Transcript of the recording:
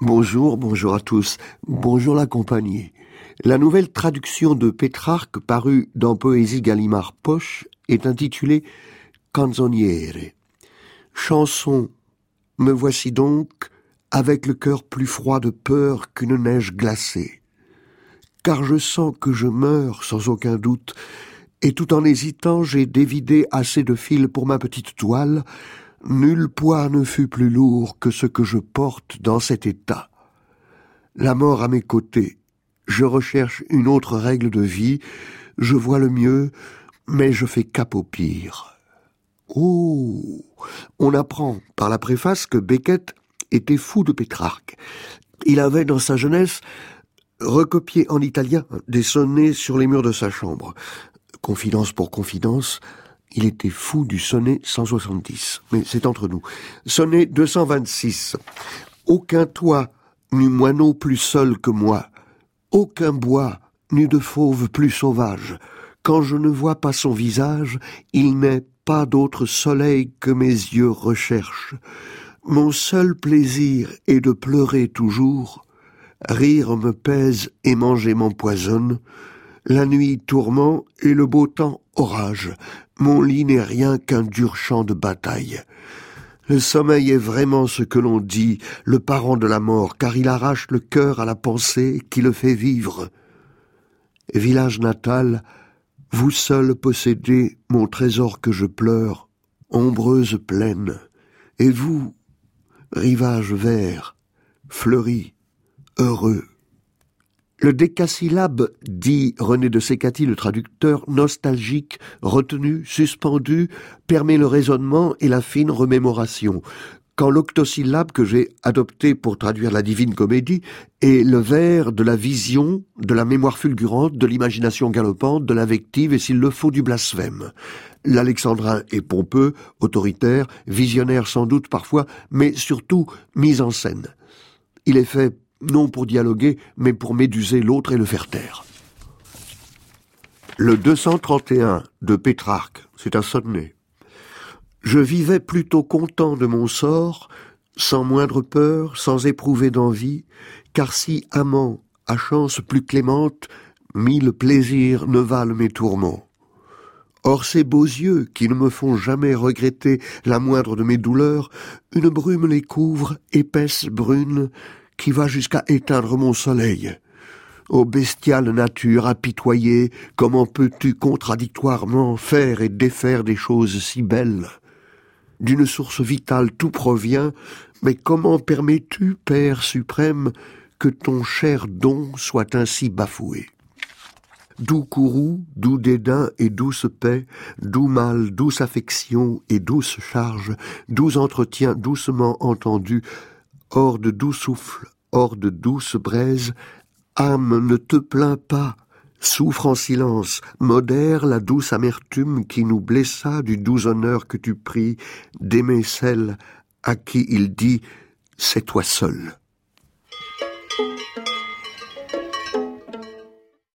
Bonjour, bonjour à tous. Bonjour la compagnie. La nouvelle traduction de Pétrarque parue dans Poésie Gallimard Poche est intitulée Canzoniere. Chanson. Me voici donc avec le cœur plus froid de peur qu'une neige glacée. Car je sens que je meurs sans aucun doute, et tout en hésitant j'ai dévidé assez de fil pour ma petite toile, Nul poids ne fut plus lourd que ce que je porte dans cet état. La mort à mes côtés, je recherche une autre règle de vie, je vois le mieux, mais je fais cap au pire. Oh On apprend par la préface que Beckett était fou de Pétrarque. Il avait dans sa jeunesse recopié en italien des sonnets sur les murs de sa chambre. Confidence pour confidence, il était fou du sonnet 170. Mais c'est entre nous. Sonnet 226. Aucun toit n'eut moineau plus seul que moi. Aucun bois n'eut de fauve plus sauvage. Quand je ne vois pas son visage, il n'est pas d'autre soleil que mes yeux recherchent. Mon seul plaisir est de pleurer toujours. Rire me pèse et manger m'empoisonne. La nuit tourment et le beau temps orage. Mon lit n'est rien qu'un dur champ de bataille. Le sommeil est vraiment ce que l'on dit, le parent de la mort, car il arrache le cœur à la pensée qui le fait vivre. Village natal, vous seul possédez mon trésor que je pleure, ombreuse plaine, et vous, rivage vert, fleuri, heureux. Le décasyllabe, dit René de Sécati, le traducteur, nostalgique, retenu, suspendu, permet le raisonnement et la fine remémoration. Quand l'octosyllabe que j'ai adopté pour traduire la divine comédie est le vers de la vision, de la mémoire fulgurante, de l'imagination galopante, de l'invective et s'il le faut du blasphème. L'alexandrin est pompeux, autoritaire, visionnaire sans doute parfois, mais surtout mis en scène. Il est fait non pour dialoguer, mais pour méduser l'autre et le faire taire. Le 231 de Pétrarque, c'est un sonnet. Je vivais plutôt content de mon sort, sans moindre peur, sans éprouver d'envie, car si amant, à chance plus clémente, mille plaisirs ne valent mes tourments. Or ces beaux yeux, qui ne me font jamais regretter la moindre de mes douleurs, une brume les couvre, épaisse, brune, qui va jusqu'à éteindre mon soleil. Ô bestiale nature apitoyée, comment peux-tu contradictoirement faire et défaire des choses si belles? D'une source vitale tout provient, mais comment permets-tu, Père suprême, que ton cher don soit ainsi bafoué? Doux courroux, doux dédain et douce paix, doux mal, douce affection et douce charge, doux entretien doucement entendu, hors de doux souffle, hors de douce braise, âme, ne te plains pas, souffre en silence, modère la douce amertume qui nous blessa du doux honneur que tu pris d'aimer celle à qui il dit c'est toi seul.